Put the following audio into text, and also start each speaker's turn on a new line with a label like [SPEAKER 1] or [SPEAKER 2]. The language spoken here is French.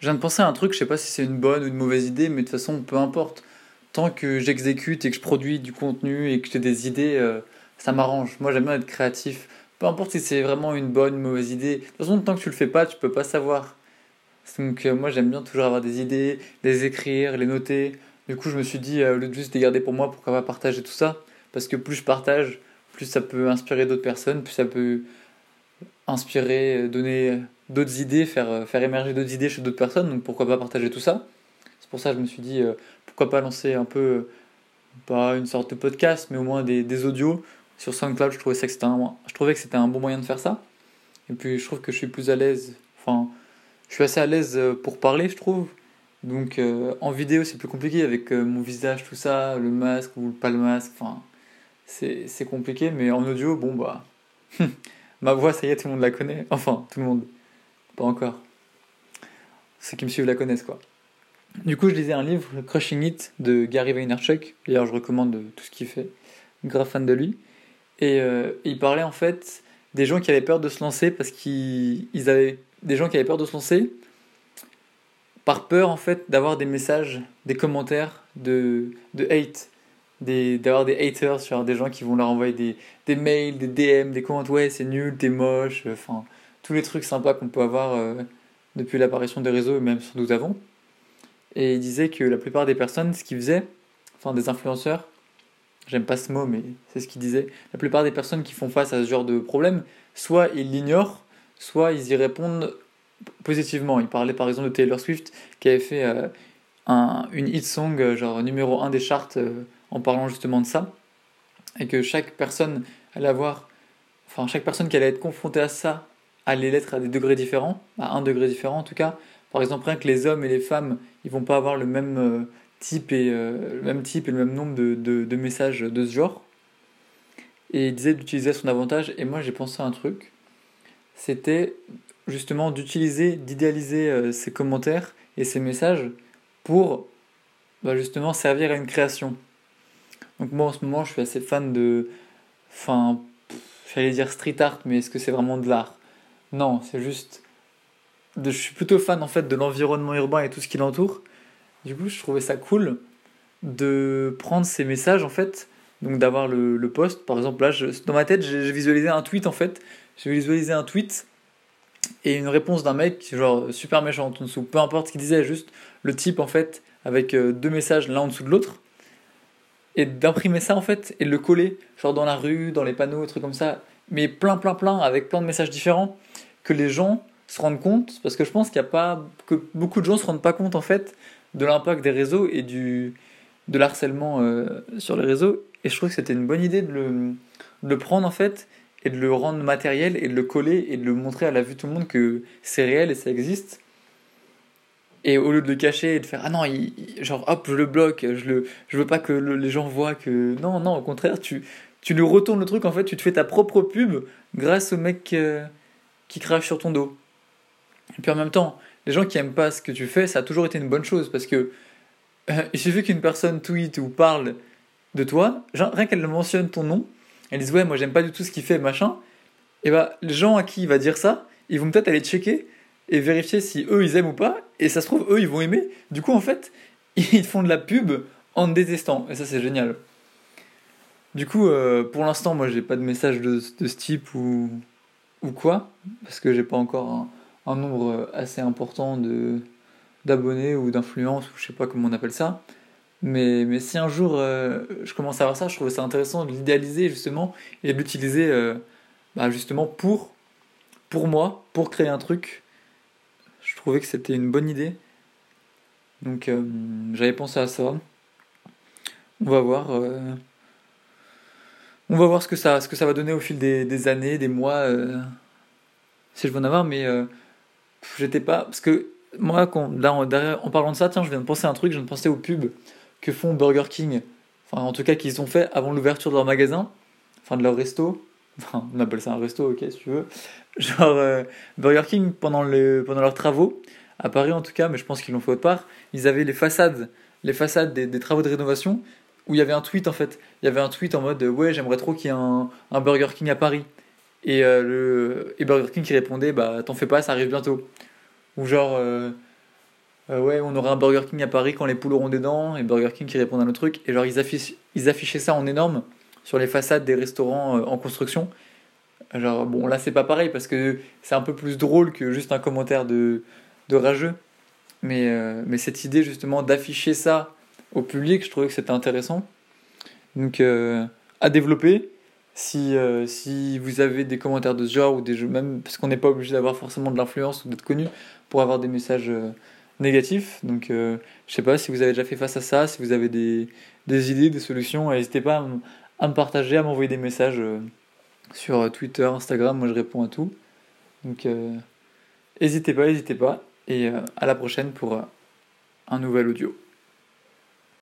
[SPEAKER 1] Je viens de penser à un truc, je sais pas si c'est une bonne ou une mauvaise idée, mais de toute façon, peu importe. Tant que j'exécute et que je produis du contenu et que j'ai des idées, euh, ça m'arrange. Moi, j'aime bien être créatif. Peu importe si c'est vraiment une bonne ou une mauvaise idée. De toute façon, tant que tu le fais pas, tu peux pas savoir. Donc, euh, moi, j'aime bien toujours avoir des idées, les écrire, les noter. Du coup, je me suis dit, euh, au lieu de juste les garder pour moi, pourquoi pas partager tout ça? Parce que plus je partage, plus ça peut inspirer d'autres personnes, plus ça peut inspirer, donner d'autres idées, faire, euh, faire émerger d'autres idées chez d'autres personnes, donc pourquoi pas partager tout ça? C'est pour ça que je me suis dit, euh, pourquoi pas lancer un peu, euh, pas une sorte de podcast, mais au moins des, des audios sur SoundCloud. Je trouvais, que c'était un, je trouvais que c'était un bon moyen de faire ça. Et puis je trouve que je suis plus à l'aise, enfin, je suis assez à l'aise pour parler, je trouve. Donc en vidéo, c'est plus compliqué avec mon visage, tout ça, le masque ou pas le masque, enfin, c'est compliqué, mais en audio, bon bah. Ma voix, ça y est, tout le monde la connaît. Enfin, tout le monde. Pas encore. Ceux qui me suivent la connaissent, quoi. Du coup, je lisais un livre, Crushing It, de Gary Vaynerchuk. D'ailleurs, je recommande tout ce qu'il fait. Grave fan de lui. Et euh, il parlait en fait des gens qui avaient peur de se lancer parce qu'ils avaient des gens qui avaient peur de se lancer par peur en fait d'avoir des messages, des commentaires de, de hate, d'avoir des, haters, sur des gens qui vont leur envoyer des, des mails, des DM, des commentaires, ouais c'est nul, t'es moche, enfin tous les trucs sympas qu'on peut avoir euh, depuis l'apparition des réseaux et même sur nous avons. Et il disait que la plupart des personnes, ce qu'ils faisaient, enfin des influenceurs, j'aime pas ce mot, mais c'est ce qu'il disait, la plupart des personnes qui font face à ce genre de problème, soit ils l'ignorent, soit ils y répondent positivement. Il parlait par exemple de Taylor Swift qui avait fait euh, un, une hit song, euh, genre numéro 1 des charts, en parlant justement de ça. Et que chaque personne allait avoir, enfin chaque personne qui allait être confrontée à ça les lettres à des degrés différents, à un degré différent en tout cas. Par exemple, rien que les hommes et les femmes, ils vont pas avoir le même euh, type et euh, le même type et le même nombre de, de, messages de ce genre. Et il disait d'utiliser son avantage. Et moi, j'ai pensé à un truc. C'était justement d'utiliser, d'idéaliser euh, ces commentaires et ces messages pour bah, justement servir à une création. Donc moi en ce moment je suis assez fan de... Enfin, j'allais dire street art, mais est-ce que c'est vraiment de l'art? Non, c'est juste. je suis plutôt fan en fait de l'environnement urbain et tout ce qui l'entoure. Du coup, je trouvais ça cool de prendre ces messages en fait, donc d'avoir le, le post. Par exemple, là, dans ma tête, j'ai visualisé un tweet en fait. J'ai visualisé un tweet et une réponse d'un mec, genre super méchant en dessous. Peu importe ce qu'il disait, juste le type en fait, avec euh, deux messages l'un en dessous de l'autre. Et d'imprimer ça en fait et de le coller, genre dans la rue, dans les panneaux, trucs comme ça. Mais plein, plein, plein, avec plein de messages différents que les gens se rendent compte, parce que je pense qu'il y a pas, que beaucoup de gens se rendent pas compte en fait de l'impact des réseaux et du, de l'harcèlement euh, sur les réseaux. Et je trouve que c'était une bonne idée de le, de prendre en fait et de le rendre matériel et de le coller et de le montrer à la vue de tout le monde que c'est réel et ça existe. Et au lieu de le cacher et de faire ah non, genre hop, je le bloque, je, le, je veux pas que les gens voient que. Non, non, au contraire, tu, tu lui retournes le truc en fait, tu te fais ta propre pub grâce au mec. Euh, qui crache sur ton dos. Et puis en même temps, les gens qui aiment pas ce que tu fais, ça a toujours été une bonne chose parce que euh, il suffit qu'une personne tweet ou parle de toi, rien qu'elle mentionne ton nom, elle dit ouais moi j'aime pas du tout ce qu'il fait machin, et bah les gens à qui il va dire ça, ils vont peut-être aller checker et vérifier si eux ils aiment ou pas, et ça se trouve eux ils vont aimer. Du coup en fait ils font de la pub en détestant, et ça c'est génial. Du coup, euh, pour l'instant, moi, j'ai pas de message de, ce type ou, ou quoi, parce que j'ai pas encore un, nombre assez important de d'abonnés ou d'influence ou je sais pas comment on appelle ça. Mais, mais si un jour euh, je commence à voir ça, je trouve ça intéressant de l'idéaliser justement et de l'utiliser euh, bah, justement pour, pour moi, pour créer un truc. Je trouvais que c'était une bonne idée. Donc j'avais pensé à ça. On va voir on va voir ce que ça, ce que ça va donner au fil des, années, des mois, euh, si je veux en avoir, mais euh, j'étais pas. Parce que moi, quand, en, en, parlant de ça, tiens, je viens de penser à un truc, je viens de penser aux pubs que font Burger King, enfin, en tout cas, qu'ils ont fait avant l'ouverture de leur magasin, enfin, de leur resto. On appelle ça un resto, ok, si tu veux. Genre, euh, Burger King, pendant, le, pendant leurs travaux, à Paris en tout cas, mais je pense qu'ils l'ont fait autre part, ils avaient les façades, les façades des, des travaux de rénovation où il y avait un tweet en fait. Il y avait un tweet en mode ouais j'aimerais trop qu'il y ait un, Burger King à Paris. Et, euh, le, et Burger King qui répondait bah t'en fais pas ça arrive bientôt. Ou genre euh, euh, ouais, on aurait un Burger King à Paris quand les poules auront des dents, et Burger King qui répondent à nos trucs. Et genre, ils, affichent, ils affichaient ça en énorme sur les façades des restaurants en construction. Genre, bon, là, c'est pas pareil parce que c'est un peu plus drôle que juste un commentaire de, de rageux. Mais, mais cette idée, justement, d'afficher ça au public, je trouvais que c'était intéressant. Donc, à développer. Si, si vous avez des commentaires de ce genre, ou des jeux, même parce qu'on n'est pas obligé d'avoir forcément de l'influence ou d'être connu pour avoir des messages négatif. Donc, euh, je sais pas si vous avez déjà fait face à ça, si vous avez des, des idées, des solutions, n'hésitez pas à, me partager, à m'envoyer des messages euh, sur Twitter, Instagram. Moi, je réponds à tout. Donc, euh, n'hésitez pas, n'hésitez pas. Et à la prochaine pour un nouvel audio.